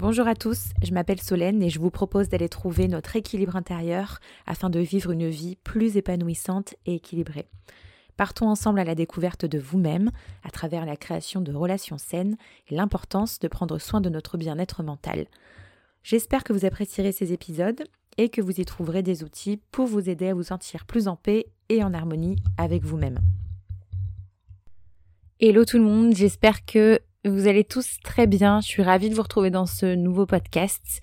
Bonjour à tous, je m'appelle Solène et je vous propose d'aller trouver notre équilibre intérieur afin de vivre une vie plus épanouissante et équilibrée. Partons ensemble à la découverte de vous-même à travers la création de relations saines et l'importance de prendre soin de notre bien-être mental. J'espère que vous apprécierez ces épisodes et que vous y trouverez des outils pour vous aider à vous sentir plus en paix et en harmonie avec vous-même. Hello tout le monde, j'espère que vous allez tous très bien. Je suis ravie de vous retrouver dans ce nouveau podcast.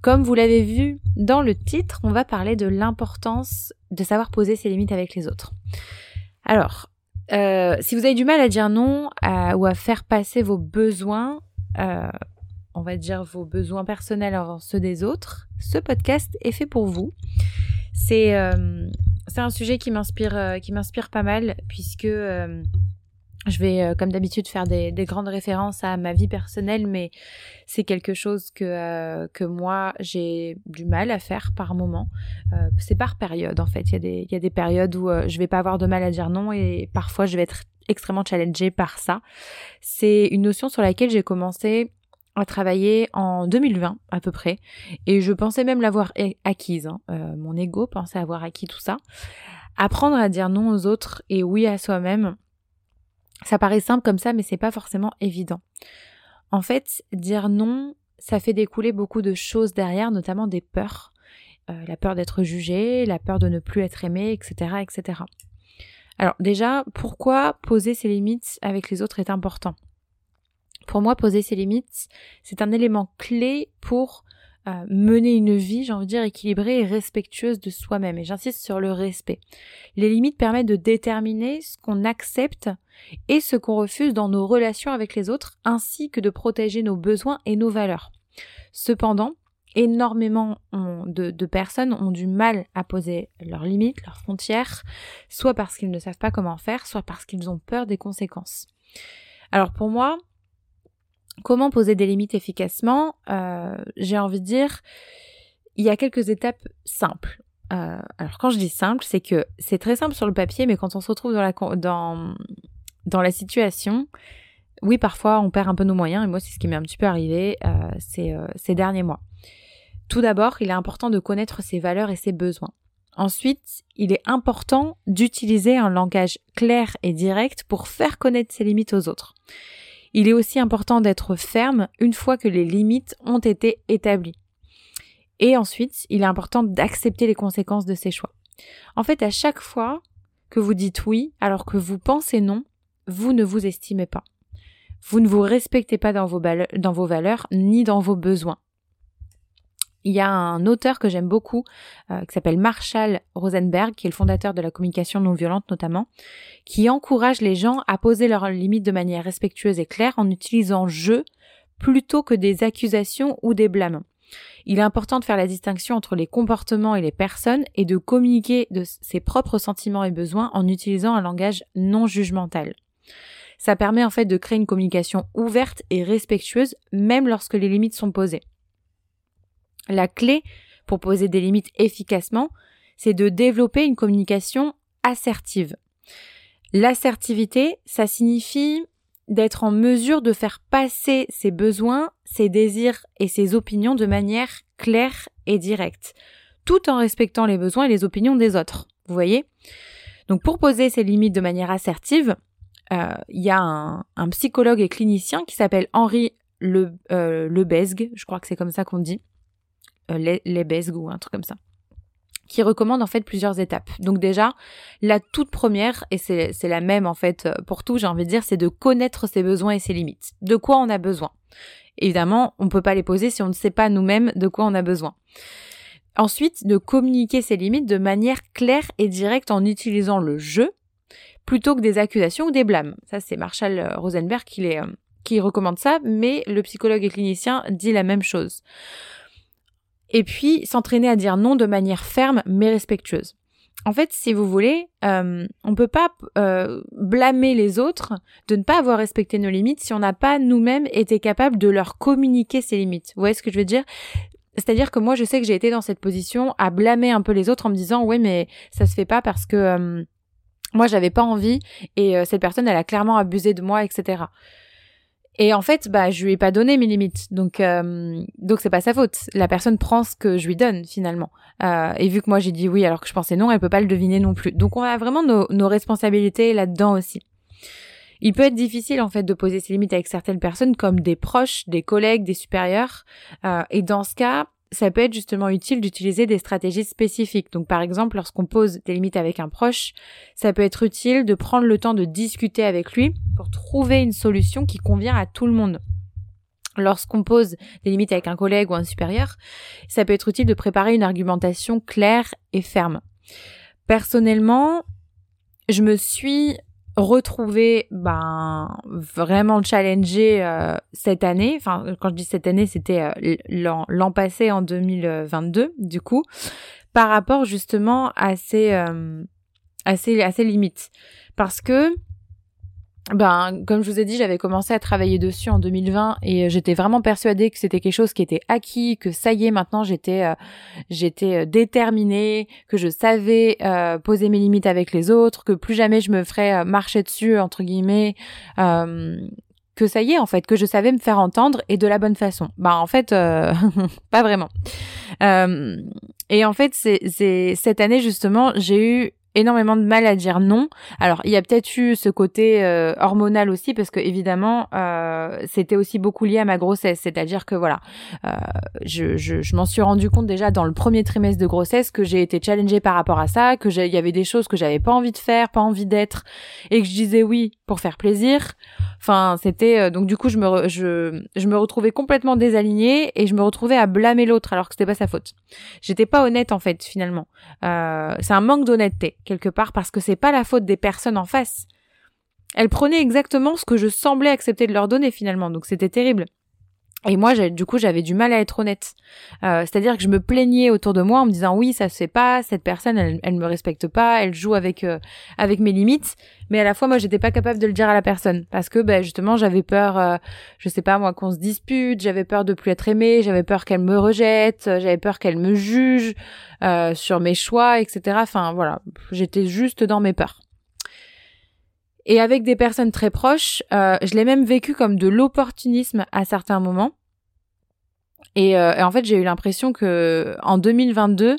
Comme vous l'avez vu dans le titre, on va parler de l'importance de savoir poser ses limites avec les autres. Alors, euh, si vous avez du mal à dire non ou à faire passer vos besoins, euh, on va dire vos besoins personnels avant ceux des autres, ce podcast est fait pour vous. C'est euh, c'est un sujet qui m'inspire qui m'inspire pas mal puisque je vais, euh, comme d'habitude, faire des, grandes références à ma vie personnelle, mais c'est quelque chose que, euh, que moi, j'ai du mal à faire par moment. Euh, c'est par période, en fait. Il y, a des, il y a des périodes où je vais pas avoir de mal à dire non et parfois je vais être extrêmement challengée par ça. C'est une notion sur laquelle j'ai commencé à travailler en 2020 à peu près et je pensais même l'avoir acquise. Hein. mon ego pensait avoir acquis tout ça. Apprendre à dire non aux autres et oui à soi-même, ça paraît simple comme ça, mais c'est pas forcément évident. En fait, dire non, ça fait découler beaucoup de choses derrière, notamment des peurs. Euh, la peur d'être jugé, la peur de ne plus être aimé, etc., etc. Alors déjà, pourquoi poser ses limites avec les autres est important? Pour moi, poser ses limites, c'est un élément clé pour mener une vie, j'ai envie de dire, équilibrée et respectueuse de soi-même. Et j'insiste sur le respect. Les limites permettent de déterminer ce qu'on accepte et ce qu'on refuse dans nos relations avec les autres, ainsi que de protéger nos besoins et nos valeurs. Cependant, énormément de, de, personnes ont du mal à poser leurs limites, leurs frontières, soit parce qu'ils ne savent pas comment faire, soit parce qu'ils ont peur des conséquences. Alors pour moi, Comment poser des limites efficacement euh, J'ai envie de dire, il y a quelques étapes simples. Euh, alors quand je dis simple, c'est que c'est très simple sur le papier, mais quand on se retrouve dans la, situation, oui, parfois on perd un peu nos moyens, et moi c'est ce qui m'est un petit peu arrivé euh, ces, ces derniers mois. Tout d'abord, il est important de connaître ses valeurs et ses besoins. Ensuite, il est important d'utiliser un langage clair et direct pour faire connaître ses limites aux autres. Il est aussi important d'être ferme une fois que les limites ont été établies. Et ensuite, il est important d'accepter les conséquences de ses choix. En fait, à chaque fois que vous dites oui alors que vous pensez non, vous ne vous estimez pas. Vous ne vous respectez pas dans vos valeurs ni dans vos besoins. Il y a un auteur que j'aime beaucoup, euh, qui s'appelle Marshall Rosenberg, qui est le fondateur de la communication non violente notamment, qui encourage les gens à poser leurs limites de manière respectueuse et claire en utilisant je plutôt que des accusations ou des blâmes. Il est important de faire la distinction entre les comportements et les personnes et de communiquer de ses propres sentiments et besoins en utilisant un langage non jugemental. Ça permet en fait de créer une communication ouverte et respectueuse même lorsque les limites sont posées. La clé pour poser des limites efficacement, c'est de développer une communication assertive. L'assertivité, ça signifie d'être en mesure de faire passer ses besoins, ses désirs et ses opinions de manière claire et directe, tout en respectant les besoins et les opinions des autres. Vous voyez? Donc pour poser ces limites de manière assertive, euh, il y a un, psychologue et clinicien qui s'appelle Henri Le, euh, Lebesgue, je crois que c'est comme ça qu'on dit, euh, les, les ou un truc comme ça qui recommande en fait plusieurs étapes. Donc déjà, la toute première, et c'est la même en fait pour tout, j'ai envie de dire, c'est de connaître ses besoins et ses limites. De quoi on a besoin. Évidemment, on ne peut pas les poser si on ne sait pas nous-mêmes de quoi on a besoin. Ensuite, de communiquer ses limites de manière claire et directe en utilisant le jeu plutôt que des accusations ou des blâmes. Ça, c'est Marshall Rosenberg qui, les, euh, qui recommande ça, mais le psychologue et clinicien dit la même chose et puis s'entraîner à dire non de manière ferme mais respectueuse. En fait, si vous voulez, euh, on peut pas euh, blâmer les autres de ne pas avoir respecté nos limites si on n'a pas nous-mêmes été capable de leur communiquer ces limites. Vous voyez ce que je veux dire? C'est-à-dire que moi, je sais que j'ai été dans cette position à blâmer un peu les autres en me disant, ouais, mais ça se fait pas parce que euh, moi, j'avais pas envie et euh, cette personne, elle a clairement abusé de moi, etc. Et en fait, bah, je lui ai pas donné mes limites, donc euh, donc c'est pas sa faute. La personne prend ce que je lui donne finalement. Euh, et vu que moi j'ai dit oui alors que je pensais non, elle peut pas le deviner non plus. Donc on a vraiment nos, nos responsabilités là-dedans aussi. Il peut être difficile en fait de poser ses limites avec certaines personnes comme des proches, des collègues, des supérieurs. Euh, et dans ce cas, ça peut être justement utile d'utiliser des stratégies spécifiques. Donc par exemple, lorsqu'on pose des limites avec un proche, ça peut être utile de prendre le temps de discuter avec lui pour trouver une solution qui convient à tout le monde. Lorsqu'on pose des limites avec un collègue ou un supérieur, ça peut être utile de préparer une argumentation claire et ferme. Personnellement, je me suis retrouver ben vraiment challengé euh, cette année. Enfin quand je dis cette année c'était euh, l'an passé en 2022 du coup par rapport justement à ces euh, à ces, à ces limites. Parce que ben, comme je vous ai dit, j'avais commencé à travailler dessus en 2020 et euh, j'étais vraiment persuadée que c'était quelque chose qui était acquis, que ça y est, maintenant j'étais, euh, j'étais euh, déterminée, que je savais poser mes limites avec les autres, que plus jamais je me ferais marcher dessus entre guillemets, que ça y est en fait, que je savais me faire entendre et de la bonne façon. Ben en fait, pas vraiment. et en fait, c'est, c'est cette année justement, j'ai eu énormément de mal à dire non. Alors il y a peut-être eu ce côté euh, hormonal aussi parce que évidemment euh, c'était aussi beaucoup lié à ma grossesse, c'est-à-dire que voilà, euh, je, je, je m'en suis rendu compte déjà dans le premier trimestre de grossesse que j'ai été challengée par rapport à ça, que il y avait des choses que j'avais pas envie de faire, pas envie d'être et que je disais oui pour faire plaisir. Enfin c'était donc du coup je me je je me retrouvais complètement désalignée et je me retrouvais à blâmer l'autre alors que c'était pas sa faute. J'étais pas honnête en fait finalement. c'est un manque d'honnêteté quelque part parce que c'est pas la faute des personnes en face. Elles prenaient exactement ce que je semblais accepter de leur donner finalement, donc c'était terrible. Et moi, du coup, j'avais du mal à être honnête. Euh, c'est-à-dire que je me plaignais autour de moi en me disant oui, ça se fait pas, cette personne, elle, elle me respecte pas, elle joue avec euh, avec mes limites. Mais à la fois, moi, j'étais pas capable de le dire à la personne parce que, ben, justement, j'avais peur, euh, je sais pas moi, qu'on se dispute, j'avais peur de plus être aimée, j'avais peur qu'elle me rejette, j'avais peur qu'elle me juge sur mes choix, etc. Enfin, voilà, j'étais juste dans mes peurs. Et avec des personnes très proches, euh, je l'ai même vécu comme de l'opportunisme à certains moments. Et, euh, et en fait, j'ai eu l'impression que en 2022,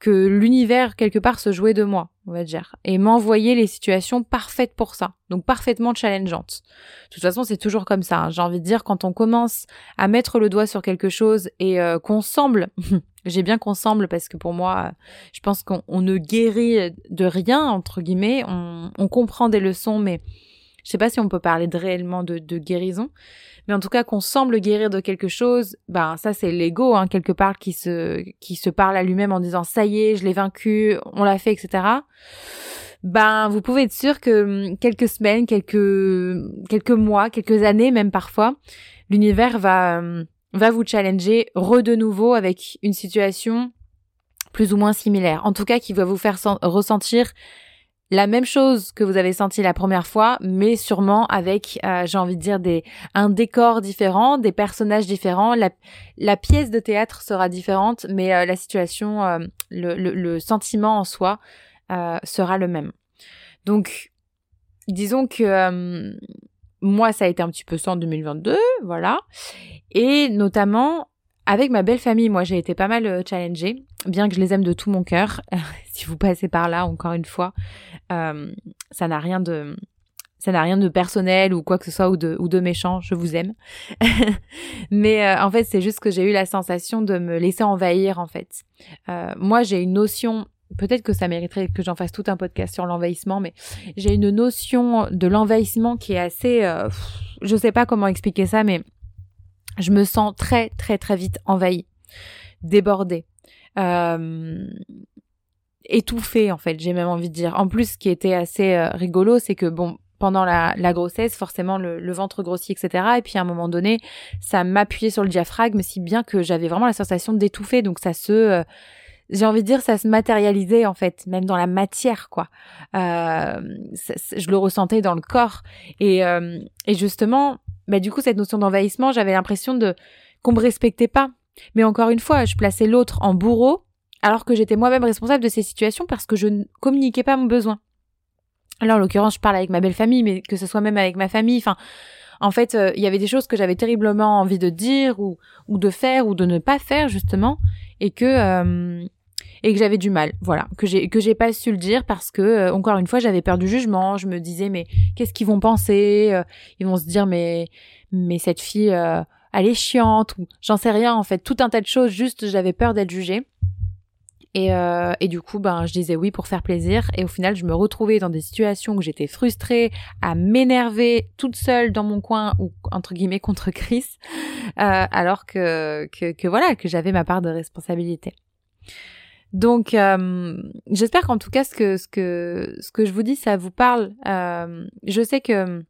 que l'univers quelque part se jouait de moi, on va dire, et m'envoyait les situations parfaites pour ça, donc parfaitement challengeantes. De toute façon, c'est toujours comme ça. Hein. J'ai envie de dire quand on commence à mettre le doigt sur quelque chose et euh, qu'on semble, j'ai bien qu'on semble parce que pour moi, je pense qu'on ne guérit de rien entre guillemets, on comprend des leçons, mais je sais pas si on peut parler de réellement de, de guérison, mais en tout cas qu'on semble guérir de quelque chose, ben ça c'est l'ego hein, quelque part qui se qui se parle à lui-même en disant ça y est, je l'ai vaincu, on l'a fait, etc. Ben vous pouvez être sûr que hum, quelques semaines, quelques quelques mois, quelques années même parfois, l'univers va hum, va vous challenger re de nouveau avec une situation plus ou moins similaire. En tout cas, qui va vous faire ressentir la même chose que vous avez senti la première fois, mais sûrement avec, euh, j'ai envie de dire, un décor différent, des personnages différents. La, pièce de théâtre sera différente, mais euh, la situation, euh, le, le, sentiment en soi sera le même. Donc, disons que moi, ça a été un petit peu ça en 2022, voilà. Et notamment, avec ma belle famille, moi j'ai été pas mal challengée, bien que je les aime de tout mon cœur. si vous passez par là, encore une fois, euh, ça n'a rien de ça n'a rien de personnel ou quoi que ce soit ou de, ou de méchant, je vous aime. Mais euh, en fait, c'est juste que j'ai eu la sensation de me laisser envahir en fait. moi, j'ai une notion, peut-être que ça mériterait que j'en fasse tout un podcast sur l'envahissement, mais j'ai une notion de l'envahissement qui est assez, je sais pas comment expliquer ça, mais je me sens très très très vite envahie, débordée, euh, étouffée en fait, j'ai même envie de dire. En plus, ce qui était assez euh, rigolo, c'est que bon, pendant la, grossesse, forcément le, ventre grossit, etc. Et puis à un moment donné, ça m'appuyait sur le diaphragme, si bien que j'avais vraiment la sensation d'étouffer. Donc ça se, euh, j'ai envie de dire, ça se matérialisait en fait, même dans la matière, quoi. je le ressentais dans le corps. Et, et justement, bah, du coup, cette notion d'envahissement, j'avais l'impression de qu'on me respectait pas. Mais encore une fois, je plaçais l'autre en bourreau, alors que j'étais moi-même responsable de ces situations parce que je ne communiquais pas mon besoin. Là, en l'occurrence, je parle avec ma belle famille, mais que ce soit même avec ma famille, enfin, en fait, euh, il y avait des choses que j'avais terriblement envie de dire ou, de faire ou de ne pas faire justement, et que euh, et que j'avais du mal, voilà, que j'ai que pas su le dire parce que euh, encore une fois j'avais peur du jugement. Je me disais mais qu'est-ce qu'ils vont penser Ils vont se dire mais mais cette fille elle est chiante ou j'en sais rien en fait, tout un tas de choses. Juste j'avais peur d'être jugée. Et, euh, et du coup, ben, je disais oui pour faire plaisir. Et au final, je me retrouvais dans des situations où j'étais frustrée, à m'énerver toute seule dans mon coin ou entre guillemets contre Chris, euh, alors que, que, que voilà, que j'avais ma part de responsabilité. Donc, euh, j'espère qu'en tout cas, ce que, ce que, ce que je vous dis, ça vous parle. Euh, je sais que,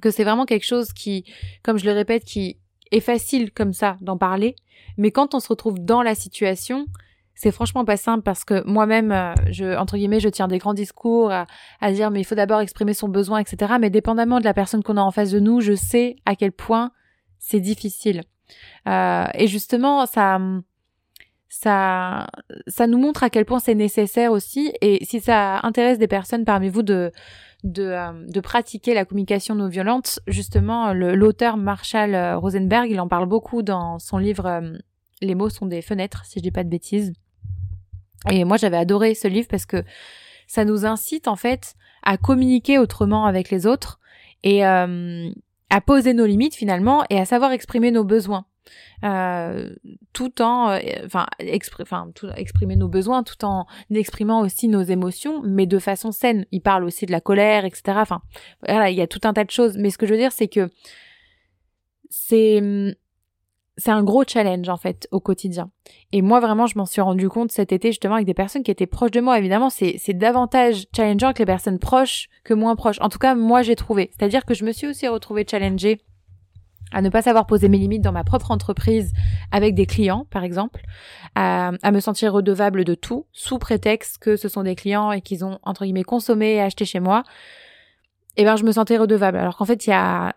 que c'est vraiment quelque chose qui, comme je le répète, qui est facile comme ça d'en parler. Mais quand on se retrouve dans la situation, c'est franchement pas simple parce que moi-même, euh, je, entre guillemets, je tiens des grands discours à, dire mais il faut d'abord exprimer son besoin, etc. Mais dépendamment de la personne qu'on a en face de nous, je sais à quel point c'est difficile. Euh, et justement, ça, ça, ça nous montre à quel point c'est nécessaire aussi. Et si ça intéresse des personnes parmi vous de de, euh, de pratiquer la communication non violente, justement, l'auteur Marshall Rosenberg, il en parle beaucoup dans son livre Les mots sont des fenêtres, si je dis pas de bêtises. Et moi, j'avais adoré ce livre parce que ça nous incite en fait à communiquer autrement avec les autres et euh, à poser nos limites finalement et à savoir exprimer nos besoins. Euh, tout en euh, enfin exprimer nos besoins tout en exprimant aussi nos émotions mais de façon saine il parle aussi de la colère etc enfin voilà il y a tout un tas de choses mais ce que je veux dire c'est que c'est c'est un gros challenge en fait au quotidien. Et moi vraiment je m'en suis rendu compte cet été justement avec des personnes qui étaient proches de moi. Évidemment c'est davantage challengeant que les personnes proches que moins proches. En tout cas moi j'ai trouvé. C'est-à-dire que je me suis aussi retrouvée challengée à ne pas savoir poser mes limites dans ma propre entreprise avec des clients, par exemple, à, me sentir redevable de tout, sous prétexte que ce sont des clients et qu'ils ont, entre guillemets, consommé et acheté chez moi. Eh ben, je me sentais redevable. Alors qu'en fait, il y a,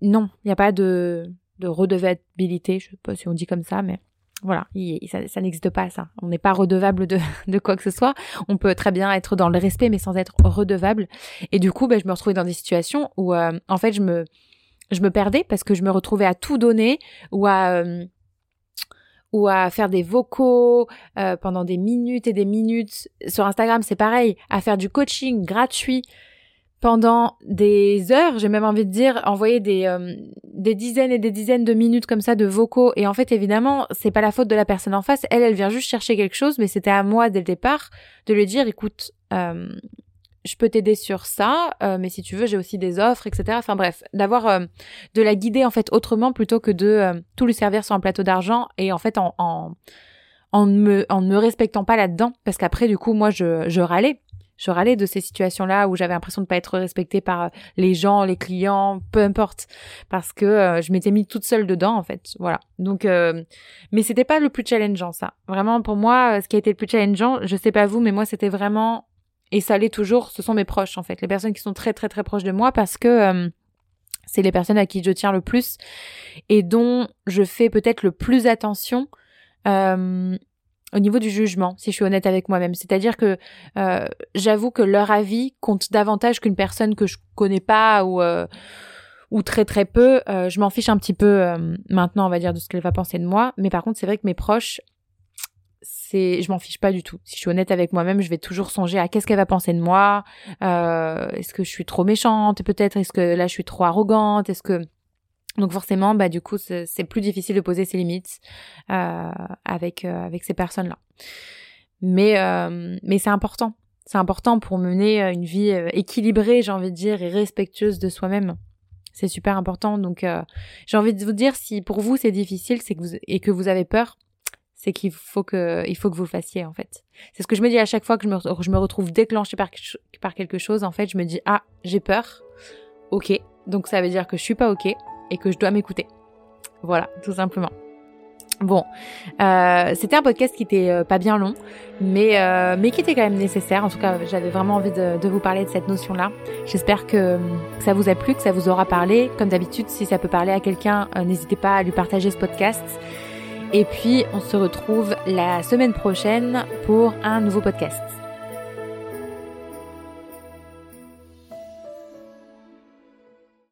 non, il n'y a pas de, de redevabilité, je sais pas si on dit comme ça, mais voilà, ça, n'existe pas ça. On n'est pas redevable de, de, quoi que ce soit. On peut très bien être dans le respect, mais sans être redevable. Et du coup, ben, je me retrouvais dans des situations où, euh, en fait, je me, je me perdais parce que je me retrouvais à tout donner ou à euh, ou à faire des vocaux euh, pendant des minutes et des minutes. Sur Instagram, c'est pareil, à faire du coaching gratuit pendant des heures, j'ai même envie de dire, envoyer des, euh, des dizaines et des dizaines de minutes comme ça de vocaux. Et en fait, évidemment, c'est pas la faute de la personne en face. Elle, elle vient juste chercher quelque chose, mais c'était à moi dès le départ de lui dire, écoute, euh, je peux t'aider sur ça, euh, mais si tu veux, j'ai aussi des offres, etc. Enfin bref, d'avoir de la guider en fait autrement plutôt que de tout lui servir sur un plateau d'argent et en fait en, en me en me respectant pas là-dedans parce qu'après du coup moi je je râlais je râlais de ces situations-là où j'avais l'impression de pas être respectée par euh, les gens, les clients, peu importe, parce que euh, je m'étais mis toute seule dedans en fait. Voilà. Donc, euh, mais c'était pas le plus challengeant ça. Vraiment pour moi, ce qui a été le plus challengeant, je sais pas vous, mais moi c'était vraiment et ça l'est toujours. Ce sont mes proches en fait, les personnes qui sont très très très proches de moi parce que c'est les personnes à qui je tiens le plus et dont je fais peut-être le plus attention au niveau du jugement, si je suis honnête avec moi-même. C'est-à-dire que euh, j'avoue que leur avis compte davantage qu'une personne que je connais pas ou euh, ou très très peu. Euh, je m'en fiche un petit peu maintenant, on va dire, de ce qu'elle va penser de moi. Mais par contre, c'est vrai que mes proches, c'est, je m'en fiche pas du tout. Si je suis honnête avec moi-même, je vais toujours songer à qu'est-ce qu'elle va penser de moi. Est-ce que je suis trop méchante peut-être? Est-ce que là je suis trop arrogante? Est-ce que donc forcément, bah du coup, c'est plus difficile de poser ses limites euh, avec euh, avec ces personnes-là. Mais euh, mais c'est important. C'est important pour mener une vie équilibrée, j'ai envie de dire, et respectueuse de soi-même. C'est super important. Donc j'ai envie de vous dire, si pour vous c'est difficile, c'est que vous et que vous avez peur, c'est qu'il faut que il faut que vous fassiez en fait. C'est ce que je me dis à chaque fois que je me, je me retrouve déclenchée par, par quelque chose. En fait, je me dis ah j'ai peur. Ok, donc ça veut dire que je suis pas ok et que je dois m'écouter. Voilà, tout simplement. Bon, euh, c'était un podcast qui était euh, pas bien long, mais euh, mais qui était quand même nécessaire. En tout cas, j'avais vraiment envie de, vous parler de cette notion-là. J'espère que, que, ça vous a plu, que ça vous aura parlé. Comme d'habitude, si ça peut parler à quelqu'un, n'hésitez pas à lui partager ce podcast. Et puis, on se retrouve la semaine prochaine pour un nouveau podcast.